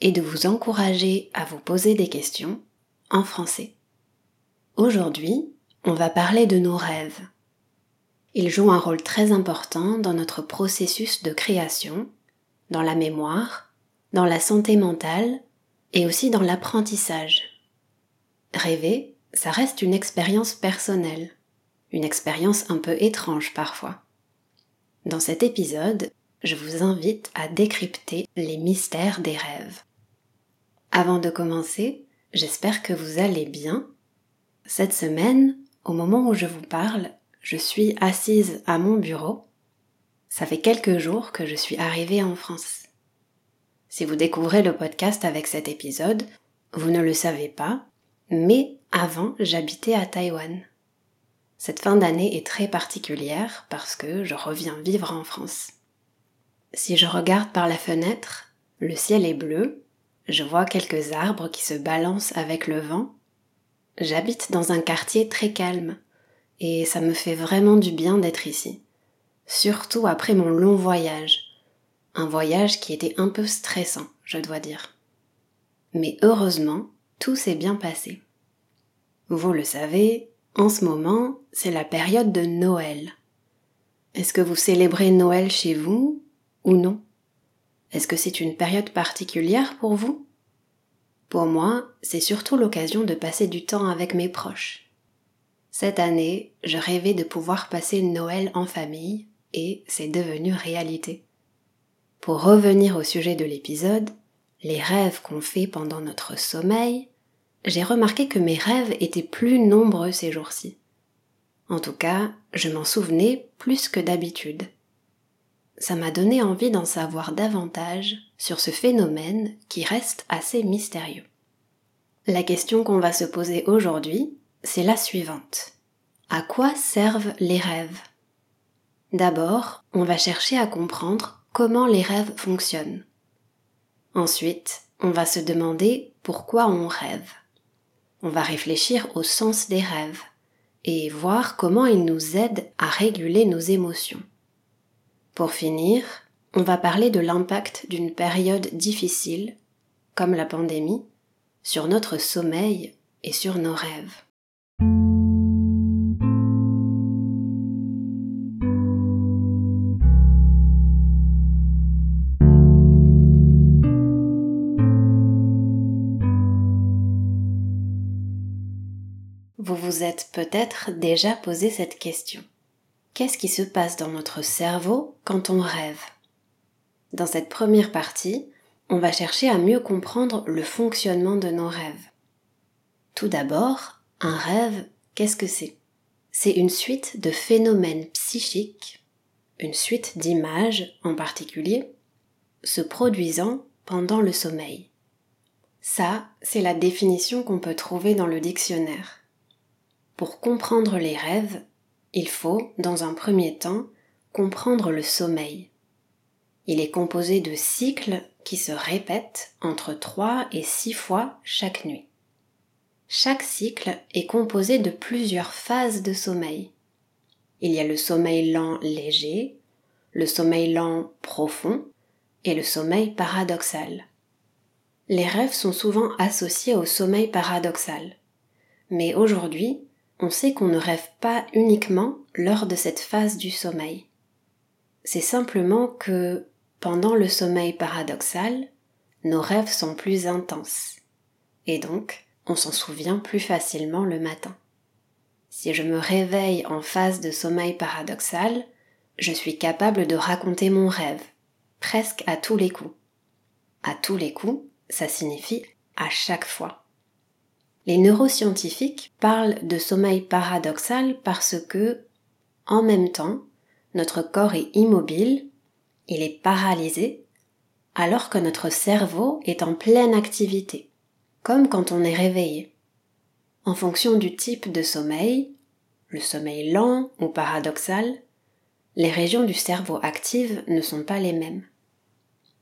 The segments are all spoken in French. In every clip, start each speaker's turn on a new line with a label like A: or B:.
A: et de vous encourager à vous poser des questions en français. Aujourd'hui, on va parler de nos rêves. Ils jouent un rôle très important dans notre processus de création, dans la mémoire, dans la santé mentale et aussi dans l'apprentissage. Rêver, ça reste une expérience personnelle, une expérience un peu étrange parfois. Dans cet épisode, je vous invite à décrypter les mystères des rêves. Avant de commencer, j'espère que vous allez bien. Cette semaine, au moment où je vous parle, je suis assise à mon bureau. Ça fait quelques jours que je suis arrivée en France. Si vous découvrez le podcast avec cet épisode, vous ne le savez pas, mais avant j'habitais à Taïwan. Cette fin d'année est très particulière parce que je reviens vivre en France. Si je regarde par la fenêtre, le ciel est bleu, je vois quelques arbres qui se balancent avec le vent. J'habite dans un quartier très calme et ça me fait vraiment du bien d'être ici, surtout après mon long voyage, un voyage qui était un peu stressant, je dois dire. Mais heureusement, tout s'est bien passé. Vous le savez, en ce moment, c'est la période de Noël. Est-ce que vous célébrez Noël chez vous ou non? Est-ce que c'est une période particulière pour vous? Pour moi, c'est surtout l'occasion de passer du temps avec mes proches. Cette année, je rêvais de pouvoir passer Noël en famille et c'est devenu réalité. Pour revenir au sujet de l'épisode, les rêves qu'on fait pendant notre sommeil, j'ai remarqué que mes rêves étaient plus nombreux ces jours-ci. En tout cas, je m'en souvenais plus que d'habitude ça m'a donné envie d'en savoir davantage sur ce phénomène qui reste assez mystérieux. La question qu'on va se poser aujourd'hui, c'est la suivante. À quoi servent les rêves? D'abord, on va chercher à comprendre comment les rêves fonctionnent. Ensuite, on va se demander pourquoi on rêve. On va réfléchir au sens des rêves et voir comment ils nous aident à réguler nos émotions. Pour finir, on va parler de l'impact d'une période difficile, comme la pandémie, sur notre sommeil et sur nos rêves. Vous vous êtes peut-être déjà posé cette question qu'est-ce qui se passe dans notre cerveau quand on rêve? Dans cette première partie, on va chercher à mieux comprendre le fonctionnement de nos rêves. Tout d'abord, un rêve, qu'est-ce que c'est? C'est une suite de phénomènes psychiques, une suite d'images en particulier, se produisant pendant le sommeil. Ça, c'est la définition qu'on peut trouver dans le dictionnaire. Pour comprendre les rêves, il faut, dans un premier temps, comprendre le sommeil. Il est composé de cycles qui se répètent entre 3 et 6 fois chaque nuit. Chaque cycle est composé de plusieurs phases de sommeil. Il y a le sommeil lent léger, le sommeil lent profond et le sommeil paradoxal. Les rêves sont souvent associés au sommeil paradoxal. Mais aujourd'hui, on sait qu'on ne rêve pas uniquement lors de cette phase du sommeil. C'est simplement que pendant le sommeil paradoxal, nos rêves sont plus intenses. Et donc, on s'en souvient plus facilement le matin. Si je me réveille en phase de sommeil paradoxal, je suis capable de raconter mon rêve, presque à tous les coups. À tous les coups, ça signifie à chaque fois. Les neuroscientifiques parlent de sommeil paradoxal parce que, en même temps, notre corps est immobile, il est paralysé, alors que notre cerveau est en pleine activité, comme quand on est réveillé. En fonction du type de sommeil, le sommeil lent ou paradoxal, les régions du cerveau actives ne sont pas les mêmes.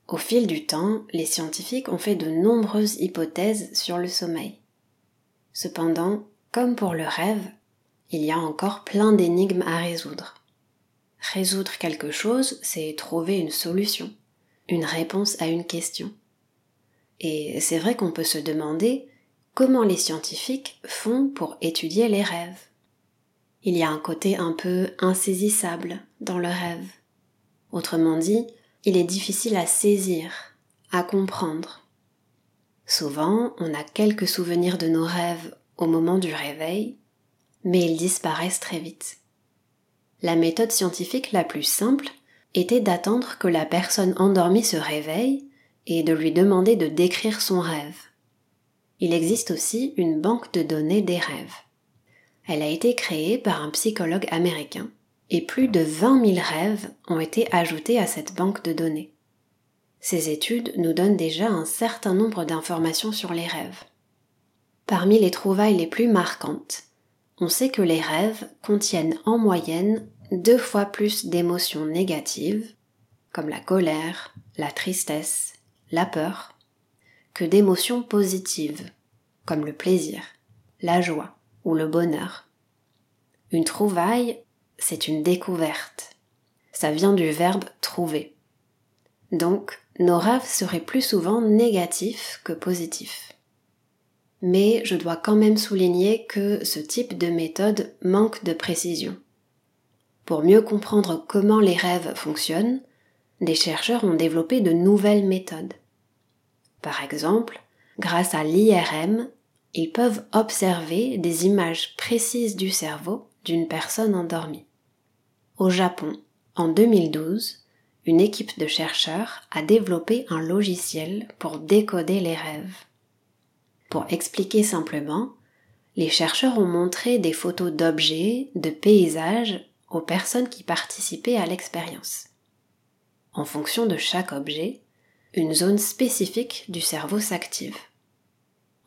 A: Au fil du temps, les scientifiques ont fait de nombreuses hypothèses sur le sommeil. Cependant, comme pour le rêve, il y a encore plein d'énigmes à résoudre. Résoudre quelque chose, c'est trouver une solution, une réponse à une question. Et c'est vrai qu'on peut se demander comment les scientifiques font pour étudier les rêves. Il y a un côté un peu insaisissable dans le rêve. Autrement dit, il est difficile à saisir, à comprendre. Souvent, on a quelques souvenirs de nos rêves au moment du réveil, mais ils disparaissent très vite. La méthode scientifique la plus simple était d'attendre que la personne endormie se réveille et de lui demander de décrire son rêve. Il existe aussi une banque de données des rêves. Elle a été créée par un psychologue américain et plus de 20 000 rêves ont été ajoutés à cette banque de données. Ces études nous donnent déjà un certain nombre d'informations sur les rêves. Parmi les trouvailles les plus marquantes, on sait que les rêves contiennent en moyenne deux fois plus d'émotions négatives, comme la colère, la tristesse, la peur, que d'émotions positives, comme le plaisir, la joie ou le bonheur. Une trouvaille, c'est une découverte. Ça vient du verbe trouver. Donc, nos rêves seraient plus souvent négatifs que positifs mais je dois quand même souligner que ce type de méthode manque de précision. Pour mieux comprendre comment les rêves fonctionnent, des chercheurs ont développé de nouvelles méthodes. Par exemple, grâce à l'IRM, ils peuvent observer des images précises du cerveau d'une personne endormie. Au Japon, en 2012, une équipe de chercheurs a développé un logiciel pour décoder les rêves. Pour expliquer simplement, les chercheurs ont montré des photos d'objets, de paysages aux personnes qui participaient à l'expérience. En fonction de chaque objet, une zone spécifique du cerveau s'active.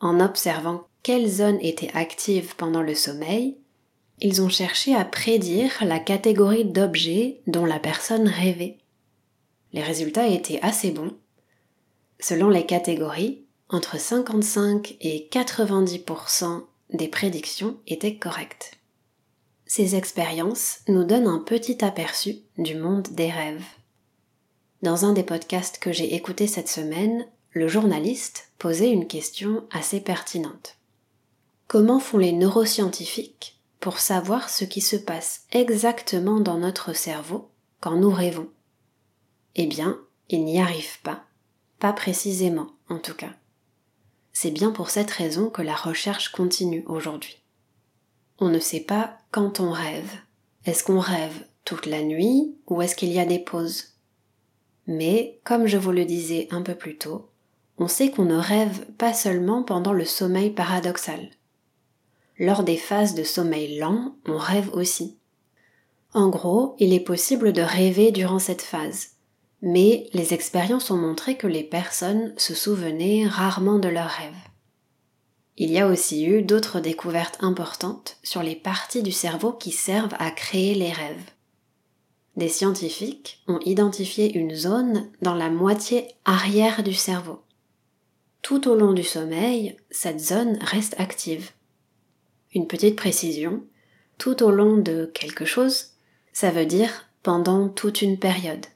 A: En observant quelle zone était active pendant le sommeil, ils ont cherché à prédire la catégorie d'objets dont la personne rêvait. Les résultats étaient assez bons. Selon les catégories, entre 55 et 90% des prédictions étaient correctes. Ces expériences nous donnent un petit aperçu du monde des rêves. Dans un des podcasts que j'ai écouté cette semaine, le journaliste posait une question assez pertinente. Comment font les neuroscientifiques pour savoir ce qui se passe exactement dans notre cerveau quand nous rêvons? Eh bien, ils n'y arrivent pas, pas précisément en tout cas. C'est bien pour cette raison que la recherche continue aujourd'hui. On ne sait pas quand on rêve. Est-ce qu'on rêve toute la nuit ou est-ce qu'il y a des pauses? Mais, comme je vous le disais un peu plus tôt, on sait qu'on ne rêve pas seulement pendant le sommeil paradoxal. Lors des phases de sommeil lent, on rêve aussi. En gros, il est possible de rêver durant cette phase, mais les expériences ont montré que les personnes se souvenaient rarement de leurs rêves. Il y a aussi eu d'autres découvertes importantes sur les parties du cerveau qui servent à créer les rêves. Des scientifiques ont identifié une zone dans la moitié arrière du cerveau. Tout au long du sommeil, cette zone reste active. Une petite précision, tout au long de quelque chose, ça veut dire pendant toute une période.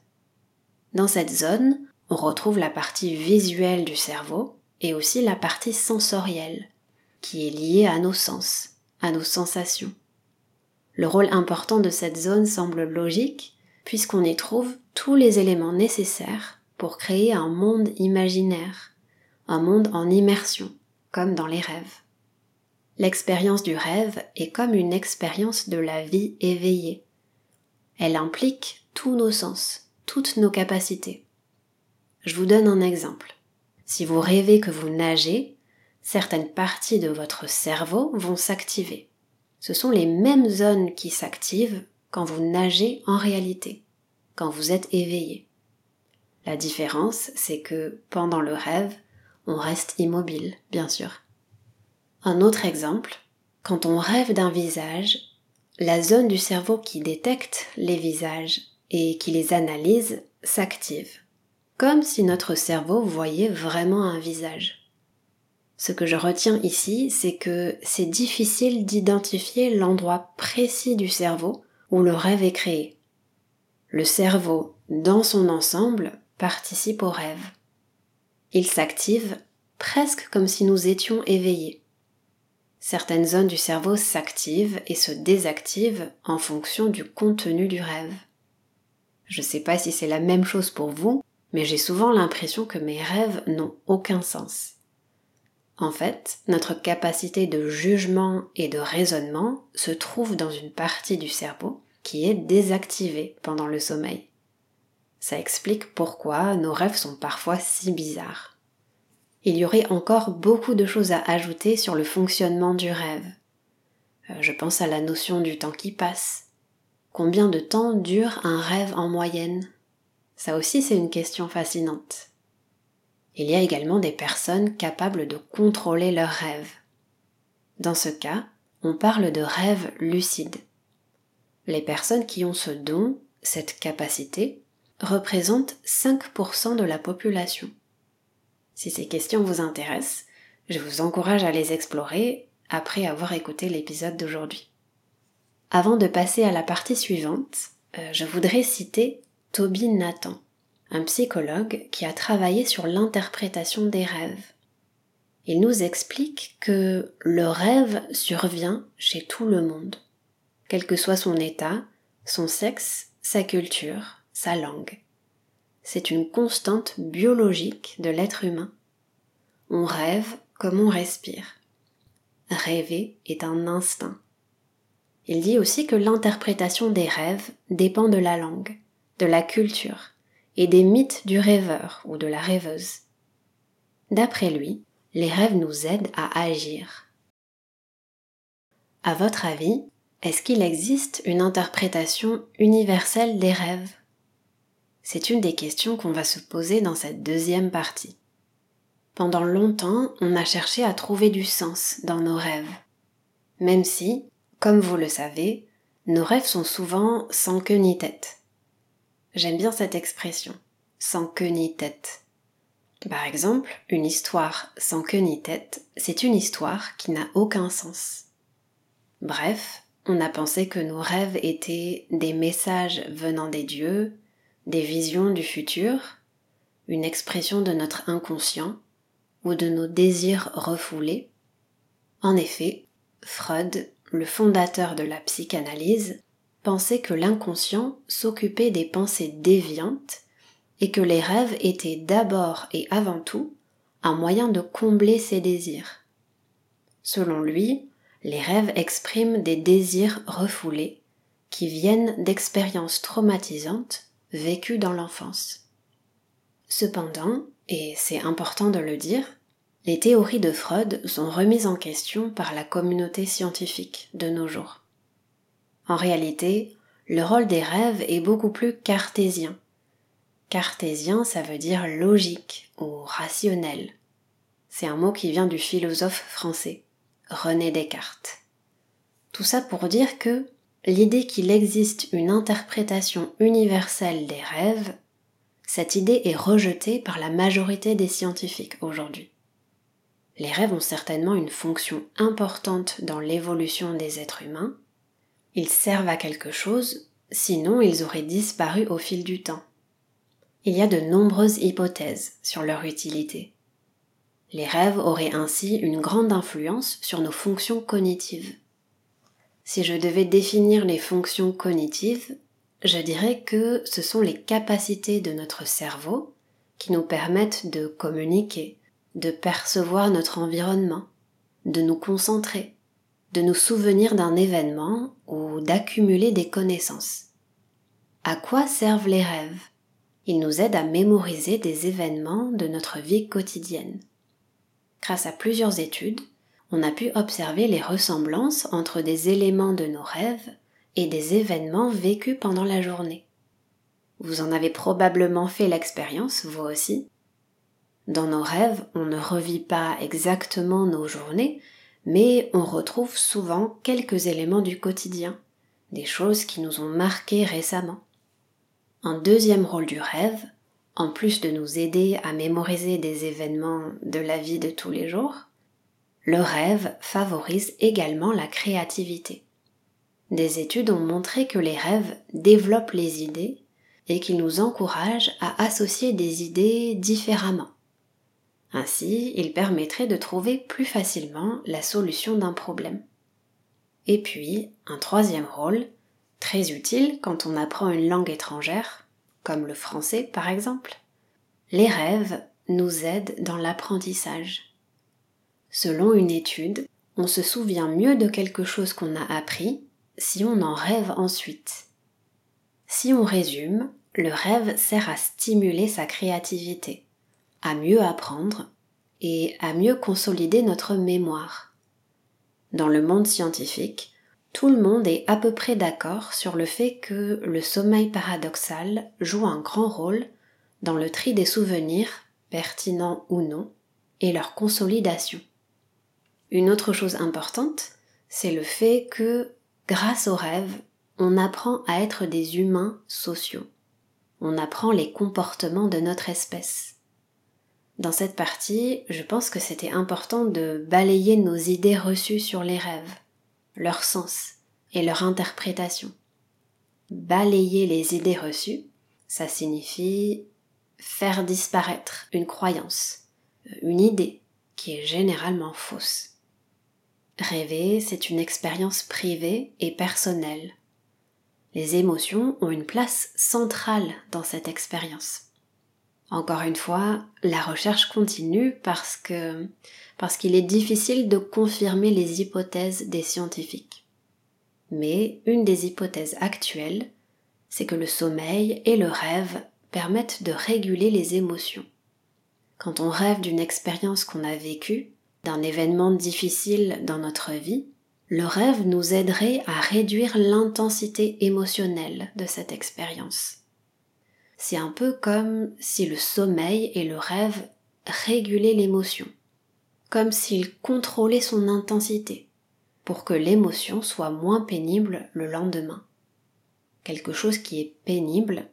A: Dans cette zone, on retrouve la partie visuelle du cerveau et aussi la partie sensorielle, qui est liée à nos sens, à nos sensations. Le rôle important de cette zone semble logique, puisqu'on y trouve tous les éléments nécessaires pour créer un monde imaginaire, un monde en immersion, comme dans les rêves. L'expérience du rêve est comme une expérience de la vie éveillée. Elle implique tous nos sens, toutes nos capacités. Je vous donne un exemple. Si vous rêvez que vous nagez, certaines parties de votre cerveau vont s'activer. Ce sont les mêmes zones qui s'activent quand vous nagez en réalité, quand vous êtes éveillé. La différence, c'est que pendant le rêve, on reste immobile, bien sûr. Un autre exemple, quand on rêve d'un visage, la zone du cerveau qui détecte les visages et qui les analyse s'active, comme si notre cerveau voyait vraiment un visage. Ce que je retiens ici, c'est que c'est difficile d'identifier l'endroit précis du cerveau où le rêve est créé. Le cerveau, dans son ensemble, participe au rêve. Il s'active presque comme si nous étions éveillés. Certaines zones du cerveau s'activent et se désactivent en fonction du contenu du rêve. Je sais pas si c'est la même chose pour vous, mais j'ai souvent l'impression que mes rêves n'ont aucun sens. En fait, notre capacité de jugement et de raisonnement se trouve dans une partie du cerveau qui est désactivée pendant le sommeil. Ça explique pourquoi nos rêves sont parfois si bizarres. Il y aurait encore beaucoup de choses à ajouter sur le fonctionnement du rêve. Euh, je pense à la notion du temps qui passe. Combien de temps dure un rêve en moyenne? Ça aussi c'est une question fascinante. Il y a également des personnes capables de contrôler leurs rêves. Dans ce cas, on parle de rêves lucides. Les personnes qui ont ce don, cette capacité, représente 5% de la population. Si ces questions vous intéressent, je vous encourage à les explorer après avoir écouté l'épisode d'aujourd'hui. Avant de passer à la partie suivante, euh, je voudrais citer Toby Nathan, un psychologue qui a travaillé sur l'interprétation des rêves. Il nous explique que le rêve survient chez tout le monde, quel que soit son état, son sexe, sa culture, sa langue. C'est une constante biologique de l'être humain. On rêve comme on respire. Rêver est un instinct. Il dit aussi que l'interprétation des rêves dépend de la langue, de la culture et des mythes du rêveur ou de la rêveuse. D'après lui, les rêves nous aident à agir. À votre avis, est-ce qu'il existe une interprétation universelle des rêves? C'est une des questions qu'on va se poser dans cette deuxième partie. Pendant longtemps, on a cherché à trouver du sens dans nos rêves. Même si, comme vous le savez, nos rêves sont souvent sans queue ni tête. J'aime bien cette expression, sans queue ni tête. Par exemple, une histoire sans queue ni tête, c'est une histoire qui n'a aucun sens. Bref, on a pensé que nos rêves étaient des messages venant des dieux, des visions du futur, une expression de notre inconscient ou de nos désirs refoulés. En effet, Freud, le fondateur de la psychanalyse, pensait que l'inconscient s'occupait des pensées déviantes et que les rêves étaient d'abord et avant tout un moyen de combler ses désirs. Selon lui, les rêves expriment des désirs refoulés qui viennent d'expériences traumatisantes vécu dans l'enfance. Cependant, et c'est important de le dire, les théories de Freud sont remises en question par la communauté scientifique de nos jours. En réalité, le rôle des rêves est beaucoup plus cartésien. Cartésien, ça veut dire logique ou rationnel. C'est un mot qui vient du philosophe français, René Descartes. Tout ça pour dire que l'idée qu'il existe une interprétation universelle des rêves, cette idée est rejetée par la majorité des scientifiques aujourd'hui. Les rêves ont certainement une fonction importante dans l'évolution des êtres humains. Ils servent à quelque chose, sinon ils auraient disparu au fil du temps. Il y a de nombreuses hypothèses sur leur utilité. Les rêves auraient ainsi une grande influence sur nos fonctions cognitives. Si je devais définir les fonctions cognitives, je dirais que ce sont les capacités de notre cerveau qui nous permettent de communiquer, de percevoir notre environnement, de nous concentrer, de nous souvenir d'un événement ou d'accumuler des connaissances. À quoi servent les rêves? Ils nous aident à mémoriser des événements de notre vie quotidienne. Grâce à plusieurs études, on a pu observer les ressemblances entre des éléments de nos rêves et des événements vécus pendant la journée. Vous en avez probablement fait l'expérience, vous aussi. Dans nos rêves, on ne revit pas exactement nos journées, mais on retrouve souvent quelques éléments du quotidien, des choses qui nous ont marqués récemment. Un deuxième rôle du rêve, en plus de nous aider à mémoriser des événements de la vie de tous les jours, le rêve favorise également la créativité. Des études ont montré que les rêves développent les idées et qu'ils nous encouragent à associer des idées différemment. Ainsi, ils permettraient de trouver plus facilement la solution d'un problème. Et puis, un troisième rôle, très utile quand on apprend une langue étrangère, comme le français par exemple, les rêves nous aident dans l'apprentissage. Selon une étude, on se souvient mieux de quelque chose qu'on a appris si on en rêve ensuite. Si on résume, le rêve sert à stimuler sa créativité, à mieux apprendre et à mieux consolider notre mémoire. Dans le monde scientifique, tout le monde est à peu près d'accord sur le fait que le sommeil paradoxal joue un grand rôle dans le tri des souvenirs, pertinents ou non, et leur consolidation. Une autre chose importante, c'est le fait que, grâce aux rêves, on apprend à être des humains sociaux. On apprend les comportements de notre espèce. Dans cette partie, je pense que c'était important de balayer nos idées reçues sur les rêves, leur sens et leur interprétation. Balayer les idées reçues, ça signifie faire disparaître une croyance, une idée qui est généralement fausse. Rêver, c'est une expérience privée et personnelle. Les émotions ont une place centrale dans cette expérience. Encore une fois, la recherche continue parce que parce qu'il est difficile de confirmer les hypothèses des scientifiques. Mais une des hypothèses actuelles, c'est que le sommeil et le rêve permettent de réguler les émotions. Quand on rêve d'une expérience qu'on a vécue, d'un événement difficile dans notre vie, le rêve nous aiderait à réduire l'intensité émotionnelle de cette expérience. C'est un peu comme si le sommeil et le rêve régulaient l'émotion, comme s'ils contrôlaient son intensité, pour que l'émotion soit moins pénible le lendemain. Quelque chose qui est pénible,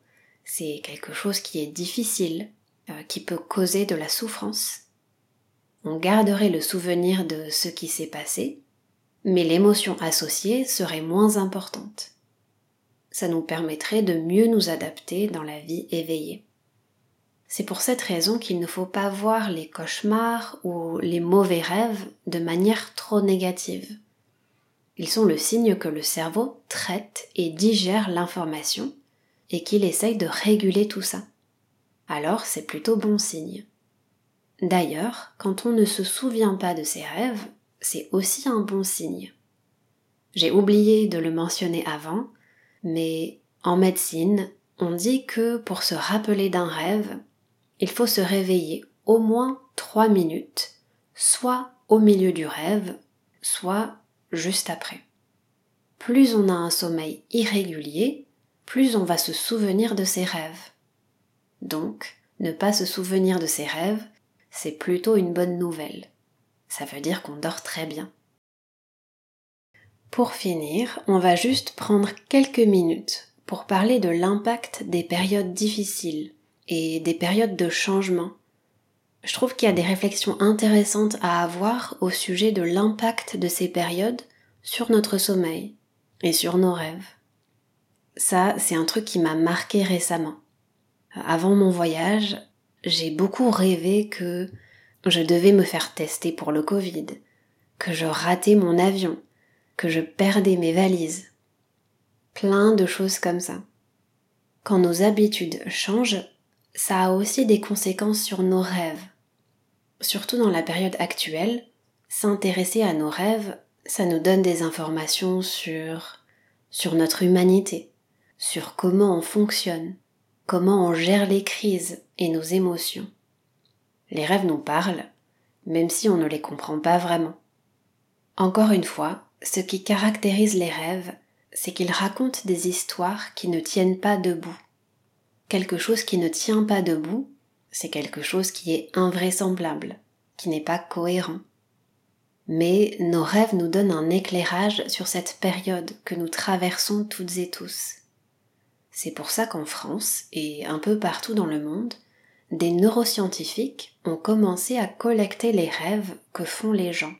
A: c'est quelque chose qui est difficile, euh, qui peut causer de la souffrance on garderait le souvenir de ce qui s'est passé, mais l'émotion associée serait moins importante. Ça nous permettrait de mieux nous adapter dans la vie éveillée. C'est pour cette raison qu'il ne faut pas voir les cauchemars ou les mauvais rêves de manière trop négative. Ils sont le signe que le cerveau traite et digère l'information et qu'il essaye de réguler tout ça. Alors c'est plutôt bon signe. D'ailleurs, quand on ne se souvient pas de ses rêves, c'est aussi un bon signe. J'ai oublié de le mentionner avant, mais en médecine, on dit que pour se rappeler d'un rêve, il faut se réveiller au moins trois minutes, soit au milieu du rêve, soit juste après. Plus on a un sommeil irrégulier, plus on va se souvenir de ses rêves. Donc, ne pas se souvenir de ses rêves, c'est plutôt une bonne nouvelle. Ça veut dire qu'on dort très bien. Pour finir, on va juste prendre quelques minutes pour parler de l'impact des périodes difficiles et des périodes de changement. Je trouve qu'il y a des réflexions intéressantes à avoir au sujet de l'impact de ces périodes sur notre sommeil et sur nos rêves. Ça, c'est un truc qui m'a marqué récemment. Avant mon voyage, j'ai beaucoup rêvé que je devais me faire tester pour le Covid, que je ratais mon avion, que je perdais mes valises. Plein de choses comme ça. Quand nos habitudes changent, ça a aussi des conséquences sur nos rêves. Surtout dans la période actuelle, s'intéresser à nos rêves, ça nous donne des informations sur sur notre humanité, sur comment on fonctionne, comment on gère les crises et nos émotions. Les rêves nous parlent, même si on ne les comprend pas vraiment. Encore une fois, ce qui caractérise les rêves, c'est qu'ils racontent des histoires qui ne tiennent pas debout. quelque chose qui ne tient pas debout, c'est quelque chose qui est invraisemblable, qui n'est pas cohérent. Mais nos rêves nous donnent un éclairage sur cette période que nous traversons toutes et tous. C'est pour ça qu'en France et un peu partout dans le monde, des neuroscientifiques ont commencé à collecter les rêves que font les gens.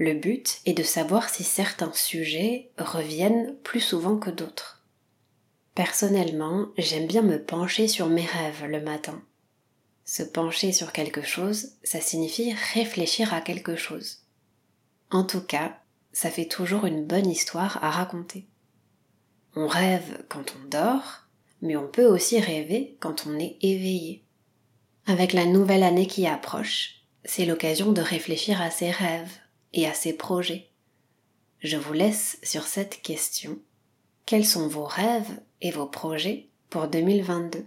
A: Le but est de savoir si certains sujets reviennent plus souvent que d'autres. Personnellement, j'aime bien me pencher sur mes rêves le matin. Se pencher sur quelque chose, ça signifie réfléchir à quelque chose. En tout cas, ça fait toujours une bonne histoire à raconter. On rêve quand on dort, mais on peut aussi rêver quand on est éveillé. Avec la nouvelle année qui approche, c'est l'occasion de réfléchir à ses rêves et à ses projets. Je vous laisse sur cette question. Quels sont vos rêves et vos projets pour 2022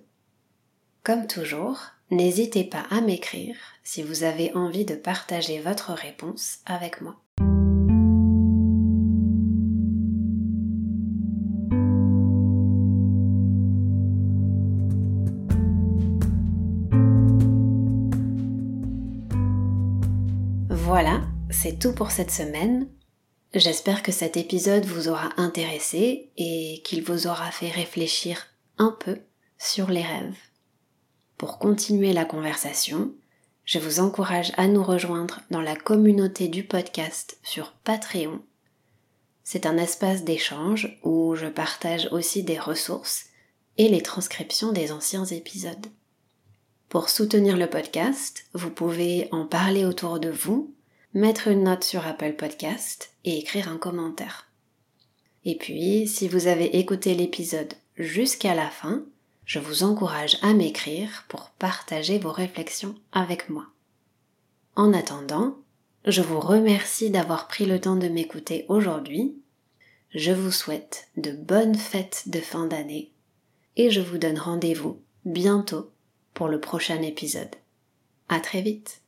A: Comme toujours, n'hésitez pas à m'écrire si vous avez envie de partager votre réponse avec moi. Voilà, c'est tout pour cette semaine. J'espère que cet épisode vous aura intéressé et qu'il vous aura fait réfléchir un peu sur les rêves. Pour continuer la conversation, je vous encourage à nous rejoindre dans la communauté du podcast sur Patreon. C'est un espace d'échange où je partage aussi des ressources et les transcriptions des anciens épisodes. Pour soutenir le podcast, vous pouvez en parler autour de vous mettre une note sur Apple Podcast et écrire un commentaire. Et puis, si vous avez écouté l'épisode jusqu'à la fin, je vous encourage à m'écrire pour partager vos réflexions avec moi. En attendant, je vous remercie d'avoir pris le temps de m'écouter aujourd'hui. Je vous souhaite de bonnes fêtes de fin d'année et je vous donne rendez-vous bientôt pour le prochain épisode. À très vite!